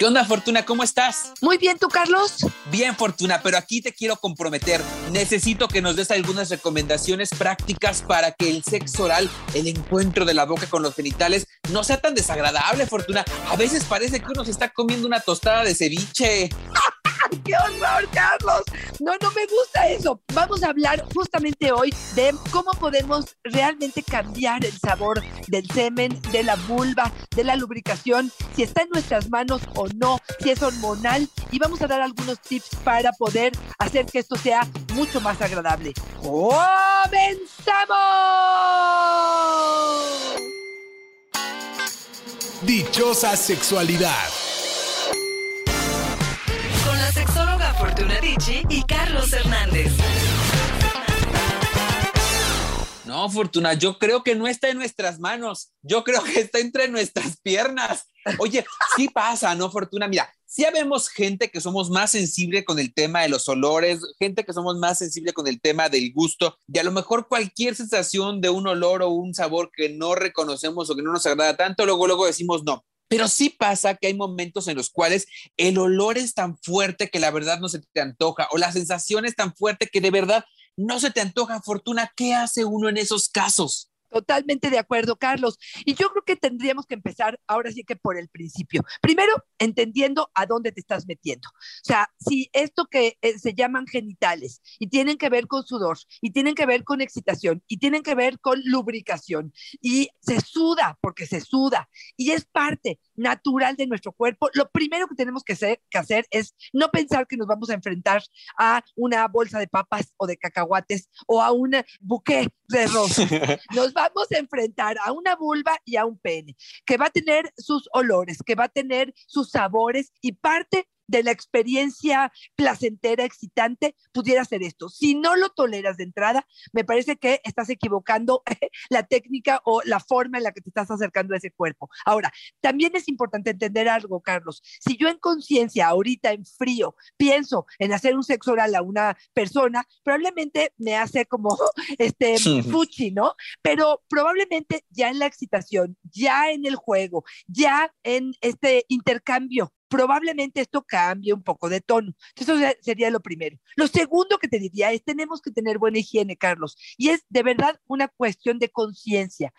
¿Qué onda, Fortuna? ¿Cómo estás? Muy bien, ¿tú, Carlos? Bien, Fortuna, pero aquí te quiero comprometer. Necesito que nos des algunas recomendaciones prácticas para que el sexo oral, el encuentro de la boca con los genitales, no sea tan desagradable, Fortuna. A veces parece que uno se está comiendo una tostada de ceviche. ¡Qué horror, Carlos! No, no me gusta eso. Vamos a hablar justamente hoy de cómo podemos realmente cambiar el sabor del semen, de la vulva, de la lubricación, si está en nuestras manos o no, si es hormonal. Y vamos a dar algunos tips para poder hacer que esto sea mucho más agradable. ¡Comenzamos! Dichosa sexualidad. Y Carlos Hernández. No, Fortuna, yo creo que no está en nuestras manos. Yo creo que está entre nuestras piernas. Oye, sí pasa, ¿no, Fortuna? Mira, sí vemos gente que somos más sensible con el tema de los olores, gente que somos más sensible con el tema del gusto, y a lo mejor cualquier sensación de un olor o un sabor que no reconocemos o que no nos agrada tanto, luego, luego decimos no. Pero sí pasa que hay momentos en los cuales el olor es tan fuerte que la verdad no se te antoja o la sensación es tan fuerte que de verdad no se te antoja. Fortuna, ¿qué hace uno en esos casos? Totalmente de acuerdo, Carlos. Y yo creo que tendríamos que empezar ahora sí que por el principio. Primero, entendiendo a dónde te estás metiendo. O sea, si esto que eh, se llaman genitales y tienen que ver con sudor y tienen que ver con excitación y tienen que ver con lubricación y se suda porque se suda y es parte natural de nuestro cuerpo, lo primero que tenemos que hacer, que hacer es no pensar que nos vamos a enfrentar a una bolsa de papas o de cacahuates o a un buque de rosas. Nos vamos a enfrentar a una vulva y a un pene, que va a tener sus olores, que va a tener sus sabores y parte de la experiencia placentera, excitante, pudiera ser esto. Si no lo toleras de entrada, me parece que estás equivocando la técnica o la forma en la que te estás acercando a ese cuerpo. Ahora, también es importante entender algo, Carlos. Si yo en conciencia, ahorita en frío, pienso en hacer un sexo oral a una persona, probablemente me hace como este fuchi, ¿no? Pero probablemente ya en la excitación, ya en el juego, ya en este intercambio probablemente esto cambie un poco de tono. Eso sería lo primero. Lo segundo que te diría es, tenemos que tener buena higiene, Carlos, y es de verdad una cuestión de conciencia.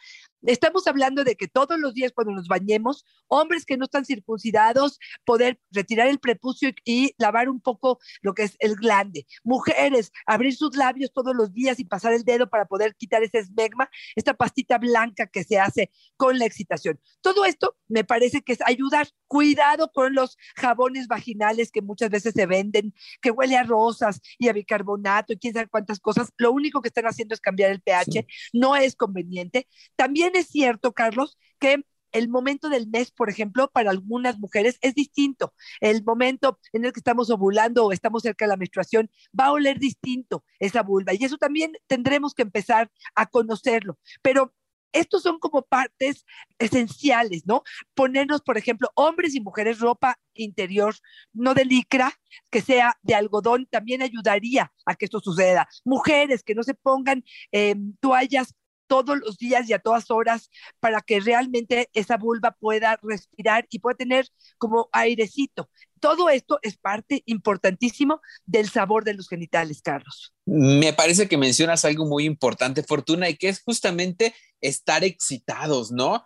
Estamos hablando de que todos los días cuando nos bañemos, hombres que no están circuncidados, poder retirar el prepucio y, lavar un poco lo que es el glande. Mujeres, abrir sus labios todos los días y pasar el dedo para poder quitar ese esmegma, esta pastita blanca que se hace con la excitación. Todo esto me parece que es ayudar. Cuidado con los jabones vaginales que muchas veces se venden, que huele a rosas y a bicarbonato y quién sabe cuántas cosas. Lo único que están haciendo es cambiar el pH. No es conveniente. También es cierto, Carlos, que el momento del mes, por ejemplo, para algunas mujeres es distinto. El momento en el que estamos ovulando o estamos cerca de la menstruación va a oler distinto esa vulva y eso también tendremos que empezar a conocerlo. Pero estos son como partes esenciales, ¿no? Ponernos, por ejemplo, hombres y mujeres ropa interior, no de licra, que sea de algodón, también ayudaría a que esto suceda. Mujeres que no se pongan eh, toallas todos los días y a todas horas para que realmente esa vulva pueda respirar y pueda tener como airecito. Todo esto es parte importantísimo del sabor de los genitales, Carlos. Me parece que mencionas algo muy importante, Fortuna, y que es justamente estar excitados, ¿no?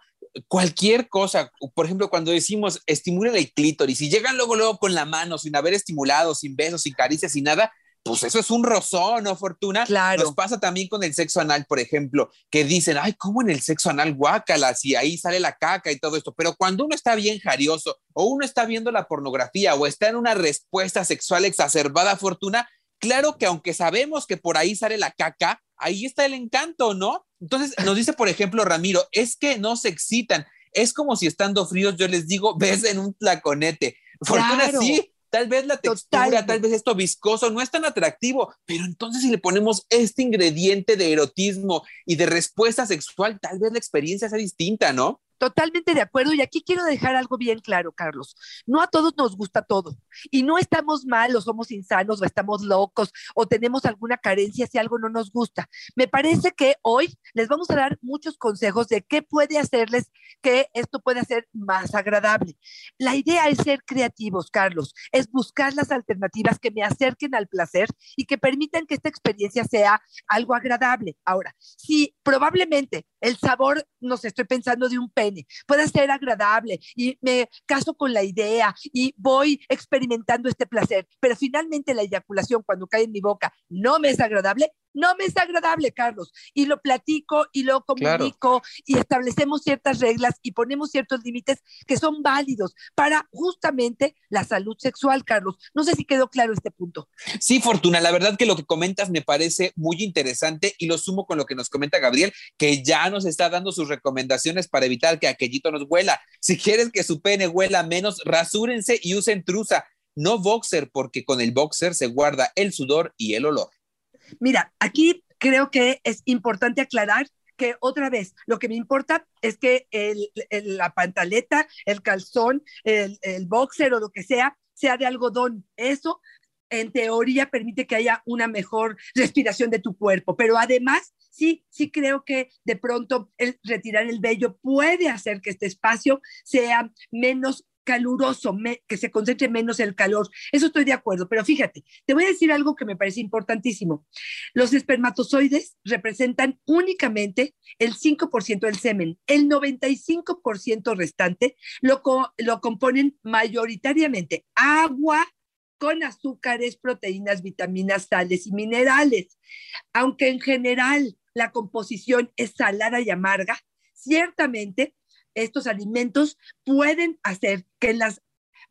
cualquier cosa, por ejemplo, cuando decimos estimulen el clítoris y llegan luego, luego con la mano sin haber estimulado, sin besos, sin caricias, sin nada, pues eso es un rozón, ¿no, Fortuna? Claro. Nos pasa también con el sexo anal, por ejemplo, que dicen, ay, ¿cómo en el sexo anal guácala? Si ahí sale la caca y todo esto. Pero cuando uno está bien jarioso o uno está viendo la pornografía o está en una respuesta sexual exacerbada, Fortuna, claro que aunque sabemos que por ahí sale la caca, ahí está el encanto, ¿no? Entonces nos dice, por ejemplo, Ramiro, es que no se excitan. Es como si estando fríos yo les digo, ves en un tlaconete. Fortuna sí, Tal vez la textura, tal vez esto viscoso no es tan atractivo, pero entonces si le ponemos este ingrediente de erotismo y de respuesta sexual, tal vez la experiencia sea distinta, ¿no? Totalmente de acuerdo. Y aquí quiero dejar algo bien claro, Carlos. No a todos nos gusta todo. Y no estamos mal o somos insanos o estamos locos o tenemos alguna carencia si algo no nos gusta. Me parece que hoy les vamos a dar muchos consejos de qué puede hacerles que esto pueda ser más agradable. La idea es ser creativos, Carlos. Es buscar las alternativas que me acerquen al placer y que permitan que esta experiencia sea algo agradable. Ahora, si probablemente el sabor, no sé, estoy pensando de un pene, puede ser agradable y me caso con la idea y voy experimentando este placer, pero finalmente la eyaculación cuando cae en mi boca no me es agradable, no me es agradable, Carlos. Y lo platico y lo comunico y establecemos ciertas reglas y ponemos ciertos límites que son válidos para justamente la salud sexual, Carlos. No sé si quedó claro este punto. Sí, Fortuna, la verdad que lo que comentas me parece muy interesante y lo sumo con lo que nos comenta Gabriel, que ya nos está dando sus recomendaciones para evitar que aquellito nos huela. Si quieres que su pene huela menos, rasúrense y usen truza, no boxer, porque con el boxer se guarda el sudor y el olor. Mira, aquí creo que es importante aclarar que otra vez, lo que me importa es que la pantaleta, el calzón, el, el boxer o lo que sea, sea de algodón. Eso en teoría permite que haya una mejor respiración de tu cuerpo, pero además sí, sí creo que de pronto el retirar el vello puede hacer que este espacio sea menos caluroso, que se concentre menos el calor. Eso estoy de acuerdo, pero fíjate, te voy a decir algo que me parece importantísimo. Los espermatozoides representan únicamente el 5% del semen. El 95% restante lo, lo componen mayoritariamente agua con azúcares, proteínas, vitaminas, sales y minerales. Aunque en general la composición es salada y amarga, ciertamente estos alimentos pueden hacer que en las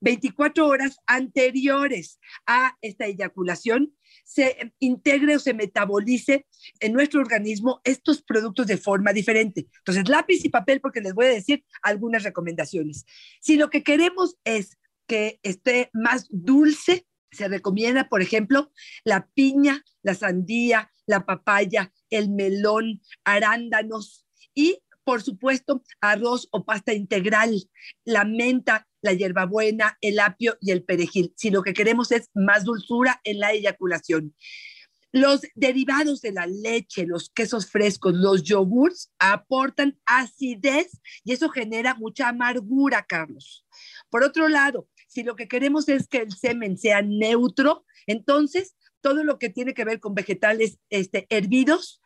24 horas anteriores a esta eyaculación se integre o se metabolice en nuestro organismo estos productos de forma diferente. Entonces, lápiz y papel porque les voy a decir algunas recomendaciones. Si lo que queremos es que esté más dulce, se recomienda, por ejemplo, la piña, la sandía, la papaya, el melón, arándanos y por supuesto, arroz o pasta integral, la menta, la hierbabuena, el apio y el perejil, si lo que queremos es más dulzura en la eyaculación. Los derivados de la leche, los quesos frescos, los yogurts aportan acidez y eso genera mucha amargura, Carlos. Por otro lado, si lo que queremos es que el semen sea neutro, entonces todo lo que tiene que ver con vegetales este, hervidos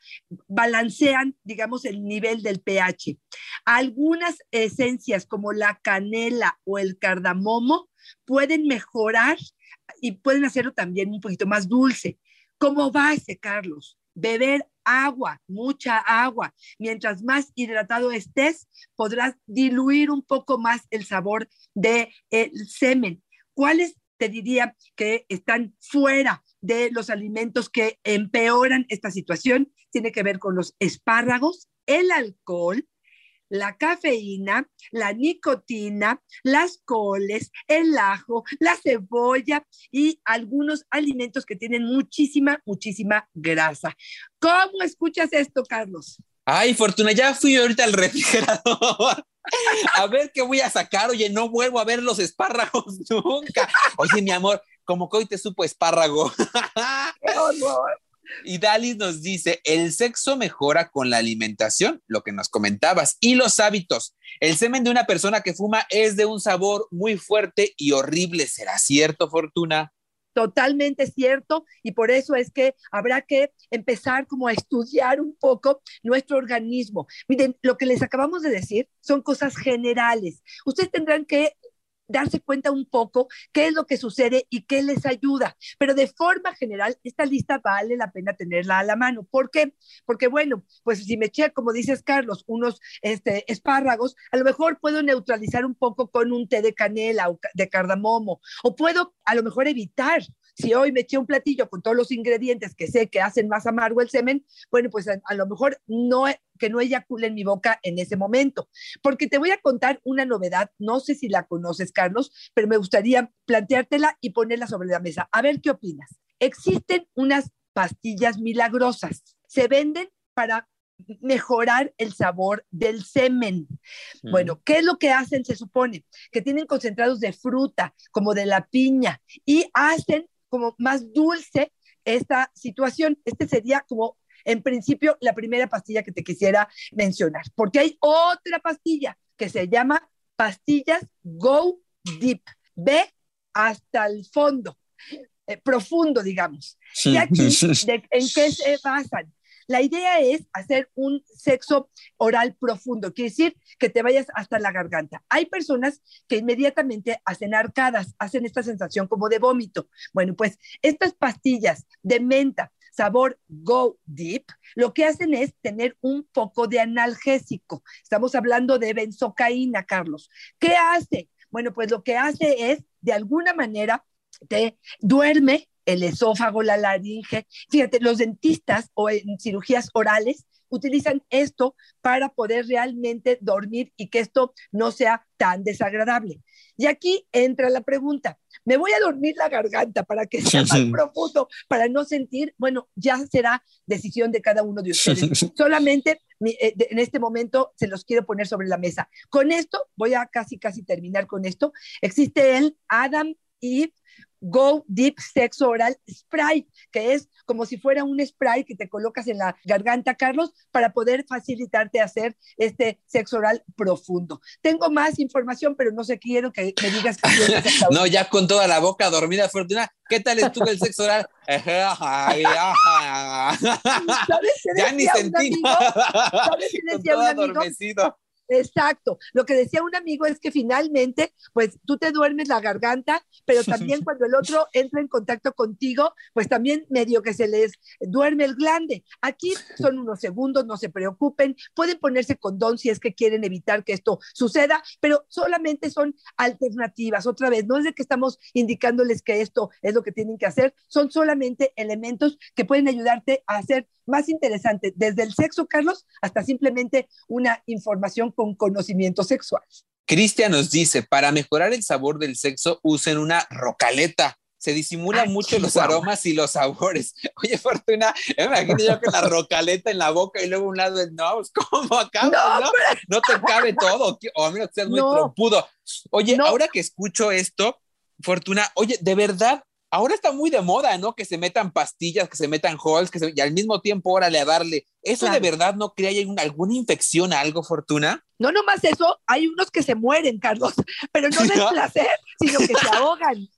balancean, digamos, el nivel del pH. Algunas esencias como la canela o el cardamomo pueden mejorar y pueden hacerlo también un poquito más dulce. Como base, Carlos, beber agua, mucha agua. Mientras más hidratado estés, podrás diluir un poco más el sabor del semen. ¿Cuáles te diría que están fuera de los alimentos que empeoran esta situación tiene que ver con los espárragos, el alcohol, la cafeína, la nicotina, las coles, el ajo, la cebolla y algunos alimentos que tienen muchísima, muchísima grasa. ¿Cómo escuchas esto, Carlos? Ay, Fortuna, ya fui ahorita al refrigerador. A ver qué voy a sacar. Oye, no vuelvo a ver los espárragos nunca. Oye, mi amor, como que hoy te supo espárrago. Y Dalis nos dice, el sexo mejora con la alimentación, lo que nos comentabas, y los hábitos. El semen de una persona que fuma es de un sabor muy fuerte y horrible. ¿Será cierto, Fortuna? Totalmente cierto y por eso es que habrá que empezar como a estudiar un poco nuestro organismo. Miren, lo que les acabamos de decir son cosas generales. Ustedes tendrán que darse cuenta un poco qué es lo que sucede y qué les ayuda. Pero de forma general, esta lista vale la pena tenerla a la mano. ¿Por qué? Porque, bueno, pues si me eché, como dices, Carlos, unos este, espárragos, a lo mejor puedo neutralizar un poco con un té de canela o de cardamomo, o puedo a lo mejor evitar si hoy me eché un platillo con todos los ingredientes que sé que hacen más amargo el semen, bueno, pues a, a, lo mejor no que no eyacule en mi boca en ese momento. Porque te voy a contar una novedad, no sé si la conoces, Carlos, pero me gustaría planteártela y ponerla sobre la mesa. A ver qué opinas. Existen unas pastillas milagrosas. Se venden para mejorar el sabor del semen. Mm. Bueno, ¿qué es lo que hacen? Se supone que tienen concentrados de fruta, como de la piña, y hacen como más dulce esta situación. Este sería como, en principio, la primera pastilla que te quisiera mencionar, porque hay otra pastilla que se llama pastillas Go Deep. Ve hasta el fondo, eh, profundo, digamos. Y aquí, de- ¿en qué se basan? La idea es hacer un sexo oral profundo, quiere decir que te vayas hasta la garganta. Hay personas que inmediatamente hacen arcadas, hacen esta sensación como de vómito. Bueno, pues estas pastillas de menta, sabor Go Deep, lo que hacen es tener un poco de analgésico. Estamos hablando de benzocaína, Carlos. ¿Qué hace? Bueno, pues lo que hace es, de alguna manera, te duerme el esófago, la laringe. Fíjate, los dentistas o en cirugías orales utilizan esto para poder realmente dormir y que esto no sea tan desagradable. Y aquí entra la pregunta, ¿me voy a dormir la garganta para que sea más profundo, para no sentir? Bueno, ya será decisión de cada uno de ustedes. Solamente eh, en este momento se los quiero poner sobre la mesa. Con esto, voy a casi, casi terminar con esto. Existe el Adam Eve Go Deep Sexo Oral Spray, que es como si fuera un spray que te colocas en la garganta, Carlos, para poder facilitarte hacer este sexo oral profundo. Tengo más información, pero no sé, quiero que me digas que No, ya con toda la boca dormida, Fortuna. ¿Qué tal estuvo el sexo oral? ¿Sabes qué ya ni un sentí amigo? ¿Sabes qué decía un amigo? Exacto. Lo que decía un amigo es que finalmente, pues tú te duermes la garganta, pero también cuando el otro entra en contacto contigo, pues también medio que se les duerme el glande. Aquí son unos segundos, no se preocupen. Pueden ponerse condón si es que quieren evitar que esto suceda, pero solamente son alternativas. Otra vez, no es de que estamos indicándoles que esto es lo que tienen que hacer, son solamente elementos que pueden ayudarte a hacer más interesante desde el sexo, Carlos, hasta simplemente una información con conocimiento sexual. Cristian nos dice, para mejorar el sabor del sexo, usen una rocaleta. Se disimulan mucho los aromas y los sabores. Oye, Fortuna, me imagino yo que la rocaleta en la boca y luego un lado el no, pues, ¿cómo acabas, No, no? No te cabe todo, o a menos que seas muy No. trompudo. Oye, ahora que escucho esto, Fortuna, oye, de verdad, ahora está muy de moda, ¿no? Que se metan pastillas, que se metan halls, que se- y al mismo tiempo, órale a darle. ¿Eso Claro. de verdad no crea alguna infección, algo, Fortuna? No nomás eso, hay unos que se mueren, Carlos, pero no del placer, sino que se ahogan.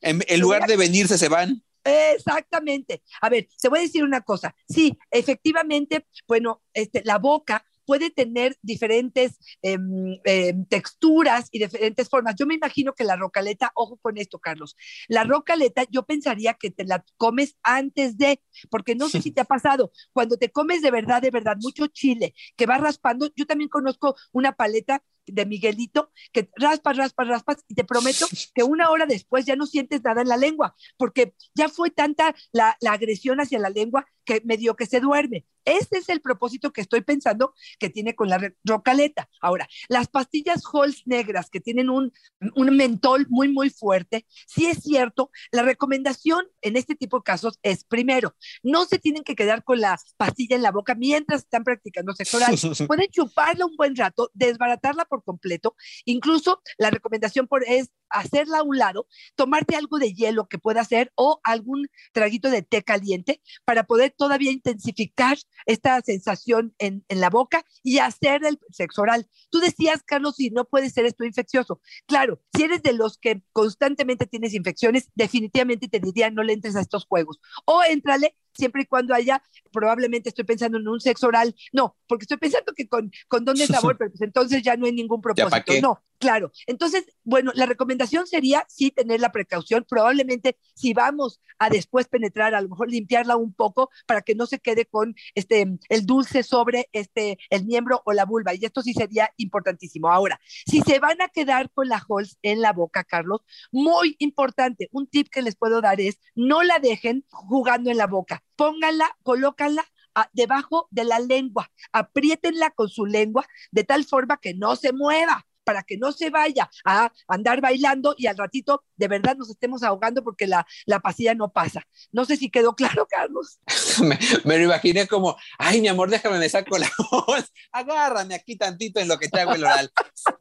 En, en lugar de venirse, se van. Exactamente. A ver, te voy a decir una cosa. Sí, efectivamente, bueno, este, la boca puede tener diferentes em, em, texturas y diferentes formas. Yo me imagino que la rocaleta, ojo con esto, Carlos, la rocaleta yo pensaría que te la comes antes de, porque no sé si te ha pasado, cuando te comes de verdad, de verdad, mucho chile, que va raspando, yo también conozco una paleta de Miguelito que raspas, raspas, raspas y te prometo que una hora después ya no sientes nada en la lengua, porque ya fue tanta la, la agresión hacia la lengua que medio que se duerme. Este es el propósito que estoy pensando que tiene con la rocaleta. Ahora, las pastillas Halls negras que tienen un, un mentol muy, muy fuerte, sí es cierto, la recomendación en este tipo de casos es, primero, no se tienen que quedar con la pastilla en la boca mientras están practicando sexo oral. Pueden chuparla un buen rato, desbaratarla por completo. Incluso la recomendación por, es hacerla a un lado, tomarte algo de hielo que pueda hacer o algún traguito de té caliente para poder todavía intensificar esta sensación en, en la boca y hacer el sexo oral. Tú decías, Carlos, si no puede ser esto infeccioso. Claro, si eres de los que constantemente tienes infecciones, definitivamente te diría no le entres a estos juegos. O éntrale siempre y cuando haya, probablemente estoy pensando en un sexo oral. No, porque estoy pensando que con, con don de sabor, pero pues entonces ya no hay ningún ¿pa' propósito. No, claro. Entonces, bueno, la recomendación sería sí tener la precaución. Probablemente si vamos a después penetrar, a lo mejor limpiarla un poco para que no se quede con este el dulce sobre este el miembro o la vulva. Y esto sí sería importantísimo. Ahora, si se van a quedar con la Halls en la boca, Carlos, muy importante, un tip que les puedo dar es no la dejen jugando en la boca. Pónganla, colócanla a- debajo de la lengua, apriétenla con su lengua de tal forma que no se mueva. Para que no se vaya a andar bailando y al ratito de verdad nos estemos ahogando porque la, la pasilla no pasa. No sé si quedó claro, Carlos. me, me, lo imaginé como, ay, mi amor, déjame me saco la voz, agárrame aquí tantito en lo que te hago el oral.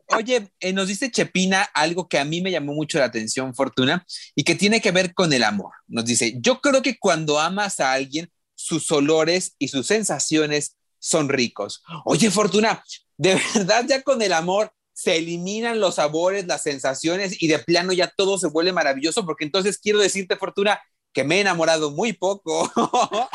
Oye, eh, nos dice Chepina algo que a mí me llamó mucho la atención, Fortuna, y que tiene que ver con el amor. Nos dice, yo creo que cuando amas a alguien, sus olores y sus sensaciones son ricos. Oye, Fortuna, de verdad ya con el amor se eliminan los sabores, las sensaciones y de plano ya todo se vuelve maravilloso, porque entonces quiero decirte, Fortuna, que me he enamorado muy poco.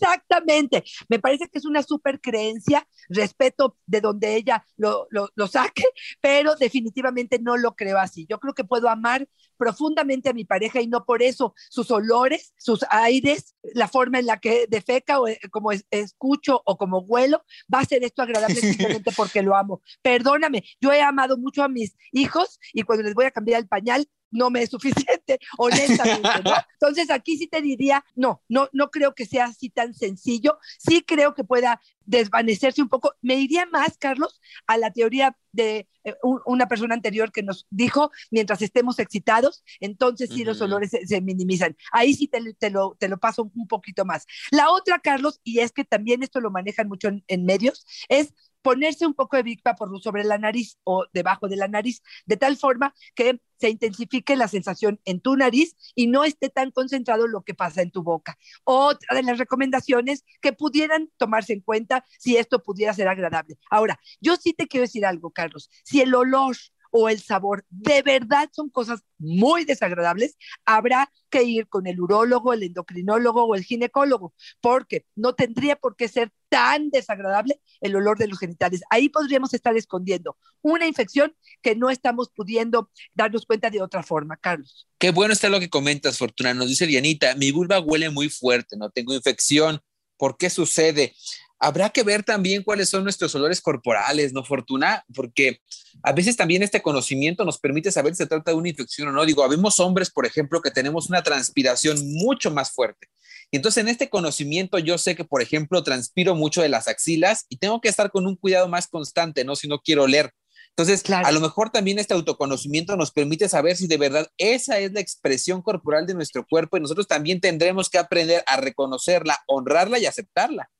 Exactamente. Me parece que es una super creencia, respeto de donde ella lo, lo, lo, saque, pero definitivamente no lo creo así. Yo creo que puedo amar profundamente a mi pareja y no por eso sus olores, sus aires, la forma en la que defeca o eh, como es, escucho o como huelo, va a ser esto agradable simplemente porque lo amo. Perdóname, yo he amado mucho a mis hijos y cuando les voy a cambiar el pañal, no me es suficiente, honestamente, ¿no? Entonces aquí sí te diría, no, no, no creo que sea así tan sencillo, sí creo que pueda desvanecerse un poco. Me iría más, Carlos, a la teoría de eh, un, una persona anterior que nos dijo, mientras estemos excitados, entonces sí uh -huh. los olores se, se, minimizan. Ahí sí te, te, lo, te lo paso un poquito más. La otra, Carlos, y es que también esto lo manejan mucho en, en medios, es ponerse un poco de Big Vaporub sobre la nariz o debajo de la nariz, de tal forma que se intensifique la sensación en tu nariz y no esté tan concentrado lo que pasa en tu boca. Otra de las recomendaciones que pudieran tomarse en cuenta si esto pudiera ser agradable. Ahora, yo sí te quiero decir algo, Carlos. Si el olor o el sabor de verdad son cosas muy desagradables, habrá que ir con el urólogo, el endocrinólogo o el ginecólogo, porque no tendría por qué ser tan desagradable el olor de los genitales. Ahí podríamos estar escondiendo una infección que no estamos pudiendo darnos cuenta de otra forma, Carlos. Qué bueno está lo que comentas, Fortuna. Nos dice Dianita, mi vulva huele muy fuerte, no tengo infección. ¿Por qué sucede? habrá que ver también cuáles son nuestros olores corporales, ¿no, Fortuna? Porque a veces también este conocimiento nos permite saber si se trata de una infección o no. Digo, habemos hombres, por ejemplo, que tenemos una transpiración mucho más fuerte. Y entonces en este conocimiento yo sé que, por ejemplo, transpiro mucho de las axilas y tengo que estar con un cuidado más constante, ¿no? Si no quiero oler. Entonces, claro. a lo mejor también este autoconocimiento nos permite saber si de verdad esa es la expresión corporal de nuestro cuerpo y nosotros también tendremos que aprender a reconocerla, honrarla y aceptarla.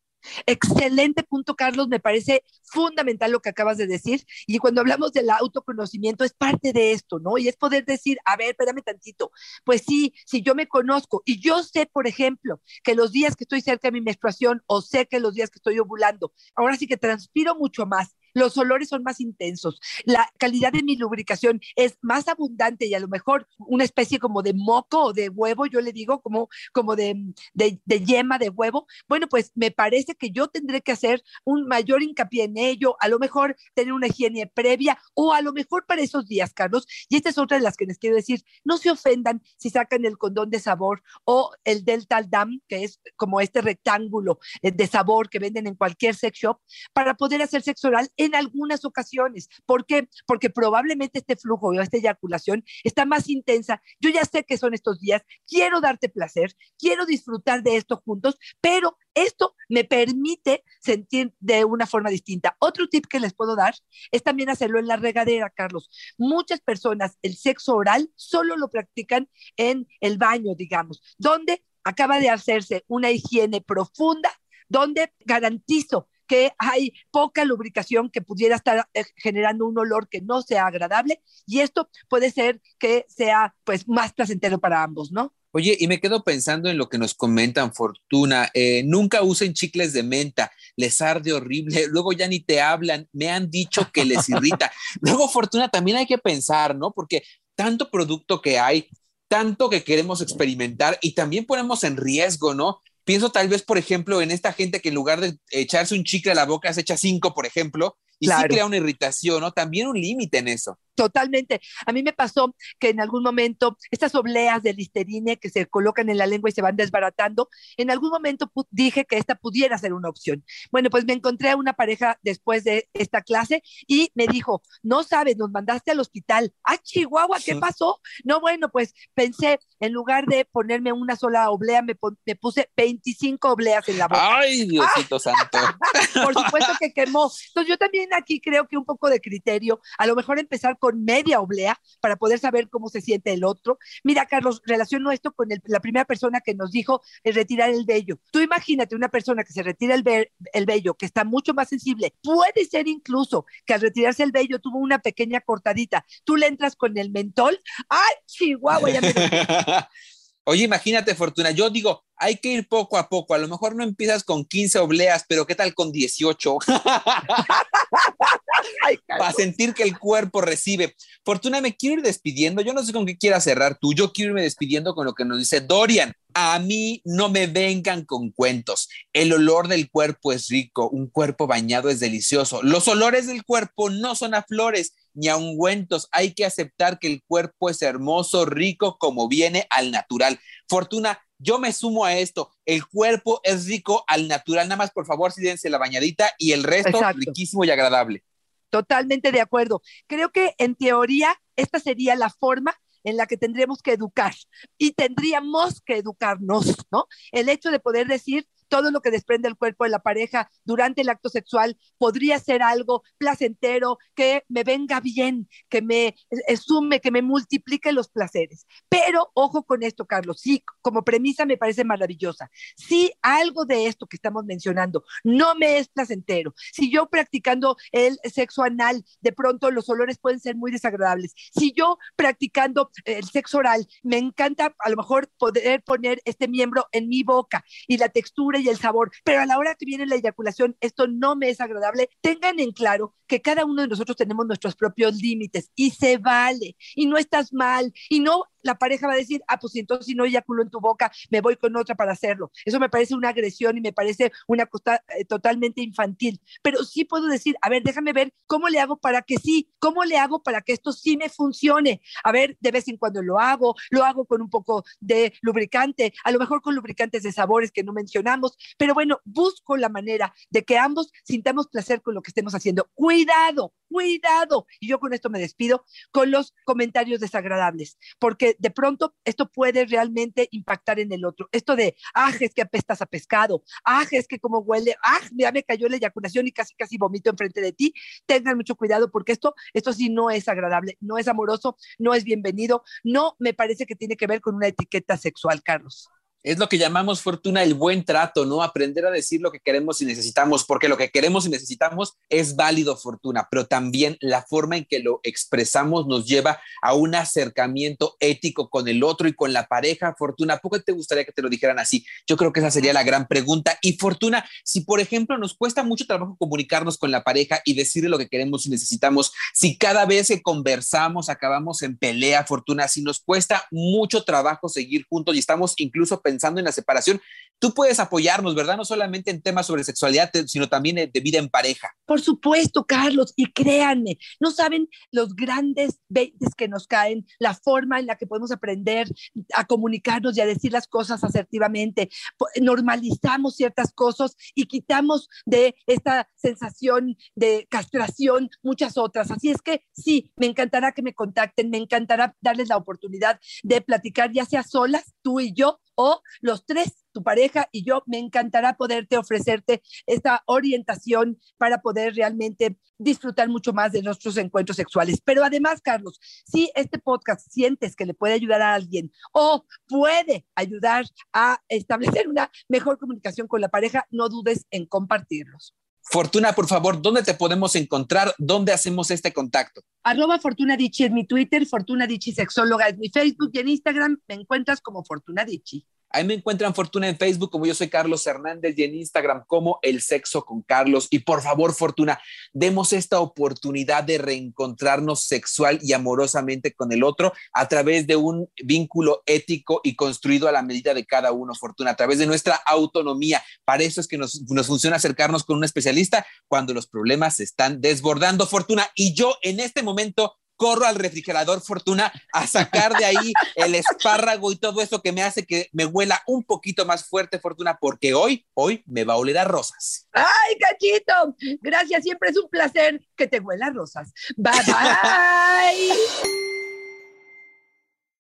Excelente punto, Carlos. Me parece fundamental lo que acabas de decir. Y cuando hablamos del autoconocimiento, es parte de esto, ¿no? Y es poder decir, a ver, espérame tantito. Pues sí, si yo me conozco y yo sé, por ejemplo, que los días que estoy cerca de mi menstruación o sé que los días que estoy ovulando, ahora sí que transpiro mucho más los olores son más intensos, la calidad de mi lubricación es más abundante y a lo mejor una especie como de moco o de huevo, yo le digo como, como de, de, yema de huevo, bueno, pues me parece que yo tendré que hacer un mayor hincapié en ello, a lo mejor tener una higiene previa o a lo mejor para esos días, Carlos, y esta es otra de las que les quiero decir, no se ofendan si sacan el condón de sabor o el Delta Dam, que es como este rectángulo de sabor que venden en cualquier sex shop, para poder hacer sexo oral en algunas ocasiones. ¿Por qué? Porque probablemente este flujo o esta eyaculación está más intensa. Yo ya sé que son estos días, quiero darte placer, quiero disfrutar de esto juntos, pero esto me permite sentir de una forma distinta. Otro tip que les puedo dar es también hacerlo en la regadera, Carlos. Muchas personas el sexo oral solo lo practican en el baño, digamos, donde acaba de hacerse una higiene profunda, donde garantizo que hay poca lubricación que pudiera estar eh, generando un olor que no sea agradable y esto puede ser que sea pues más placentero para ambos, ¿no? Oye, y me quedo pensando en lo que nos comentan, Fortuna. Eh, nunca usen chicles de menta, les arde horrible. Luego ya ni te hablan, me han dicho que les irrita. Luego, Fortuna, también hay que pensar, ¿no? Porque tanto producto que hay, tanto que queremos experimentar y también ponemos en riesgo, ¿no? Pienso tal vez, por ejemplo, en esta gente que en lugar de echarse un chicle a la boca se echa cinco, por ejemplo, y claro. sí crea una irritación, ¿no? También un límite en eso. Totalmente. A mí me pasó que en algún momento estas obleas de listerine que se colocan en la lengua y se van desbaratando, en algún momento dije que esta pudiera ser una opción. Bueno, pues me encontré a una pareja después de esta clase y me dijo, no sabes, nos mandaste al hospital. Ah, Chihuahua, ¿qué pasó? No, bueno, pues pensé, en lugar de ponerme una sola oblea, me, me puse 25 obleas en la boca. Ay, Diosito santo. Por supuesto que quemó. Entonces yo también aquí creo que un poco de criterio, a lo mejor empezar con media oblea para poder saber cómo se siente el otro. Mira, Carlos, relaciono esto con la primera persona que nos dijo el retirar el vello. Tú imagínate una persona que se retira el, el vello, que está mucho más sensible. Puede ser incluso que al retirarse el vello tuvo una pequeña cortadita. Tú le entras con el mentol. ¡Ay, Chihuahua! Ya me Oye, imagínate, Fortuna, yo digo, hay que ir poco a poco. A lo mejor no empiezas con 15 obleas, pero ¿qué tal con 18? Para sentir que el cuerpo recibe. Fortuna, me quiero ir despidiendo. Yo no sé con qué quieras cerrar tú. Yo quiero irme despidiendo con lo que nos dice Dorian. A mí no me vengan con cuentos. El olor del cuerpo es rico, un cuerpo bañado es delicioso. Los olores del cuerpo no son a flores ni a ungüentos. Hay que aceptar que el cuerpo es hermoso, rico, como viene al natural. Fortuna, yo me sumo a esto. El cuerpo es rico al natural. Nada más, por favor, sídense la bañadita y el resto riquísimo y agradable. Totalmente de acuerdo. Creo que en teoría esta sería la forma en la que tendríamos que educar y tendríamos que educarnos, ¿no? El hecho de poder decir, todo lo que desprende el cuerpo de la pareja durante el acto sexual podría ser algo placentero, que me venga bien, que me sume, que me multiplique los placeres. Pero ojo con esto, Carlos, sí, como premisa me parece maravillosa. Si algo de esto que estamos mencionando no me es placentero, si yo practicando el sexo anal, de pronto los olores pueden ser muy desagradables, si yo practicando el sexo oral, me encanta a lo mejor poder poner este miembro en mi boca y la textura y el sabor, pero a la hora que viene la eyaculación, esto no me es agradable, tengan en claro que cada uno de nosotros tenemos nuestros propios límites y se vale y no estás mal y no la pareja va a decir, ah, pues entonces si no eyaculo en tu boca, me voy con otra para hacerlo. Eso me parece una agresión y me parece una cosa eh, totalmente infantil. Pero sí puedo decir, a ver, déjame ver cómo le hago para que sí, cómo le hago para que esto sí me funcione. A ver, de vez en cuando lo hago, lo hago con un poco de lubricante, a lo mejor con lubricantes de sabores que no mencionamos, pero bueno, busco la manera de que ambos sintamos placer con lo que estemos haciendo. Cuidado, cuidado. Y yo con esto me despido con los comentarios desagradables, porque de pronto esto puede realmente impactar en el otro. Esto de, ah, es que apestas a pescado, ah, es que como huele, ah, ya me cayó la eyaculación y casi, casi vomito enfrente de ti. Tengan mucho cuidado porque esto, esto sí no es agradable, no es amoroso, no es bienvenido, no me parece que tiene que ver con una etiqueta sexual, Carlos. Es lo que llamamos fortuna el buen trato, ¿no? Aprender a decir lo que queremos y necesitamos, porque lo que queremos y necesitamos es válido fortuna, pero también la forma en que lo expresamos nos lleva a un acercamiento ético con el otro y con la pareja. Fortuna, ¿por qué te gustaría que te lo dijeran así? Yo creo que esa sería la gran pregunta. Y Fortuna, si por ejemplo nos cuesta mucho trabajo comunicarnos con la pareja y decirle lo que queremos y necesitamos, si cada vez que conversamos acabamos en pelea, Fortuna, si nos cuesta mucho trabajo seguir juntos y estamos incluso pensando en la separación, tú puedes apoyarnos, ¿verdad? No solamente en temas sobre sexualidad, sino también de vida en pareja. Por supuesto, Carlos, y créanme, no saben los grandes veintes que nos caen, la forma en la que podemos aprender a comunicarnos y a decir las cosas asertivamente. Normalizamos ciertas cosas y quitamos de esta sensación de castración muchas otras. Así es que sí, me encantará que me contacten, me encantará darles la oportunidad de platicar, ya sea solas, tú y yo, o los tres, tu pareja y yo, me encantará poderte ofrecerte esta orientación para poder realmente disfrutar mucho más de nuestros encuentros sexuales. Pero además, Carlos, si este podcast sientes que le puede ayudar a alguien o puede ayudar a establecer una mejor comunicación con la pareja, no dudes en compartirlos. Fortuna, por favor, ¿dónde te podemos encontrar? ¿Dónde hacemos este contacto? Arroba Fortuna Dichi es mi Twitter, Fortuna Dichi Sexóloga es mi Facebook y en Instagram me encuentras como Fortuna Dichi. Ahí me encuentran Fortuna en Facebook como yo soy Carlos Hernández y en Instagram como El Sexo con Carlos. Y por favor, Fortuna, demos esta oportunidad de reencontrarnos sexual y amorosamente con el otro a través de un vínculo ético y construido a la medida de cada uno, Fortuna, a través de nuestra autonomía. Para eso es que nos, nos funciona acercarnos con un especialista cuando los problemas se están desbordando, Fortuna. Y yo en este momento corro al refrigerador Fortuna a sacar de ahí el espárrago y todo eso que me hace que me huela un poquito más fuerte Fortuna, porque hoy, hoy me va a oler a rosas. Ay, cachito, gracias, siempre es un placer que te huela rosas. Bye bye.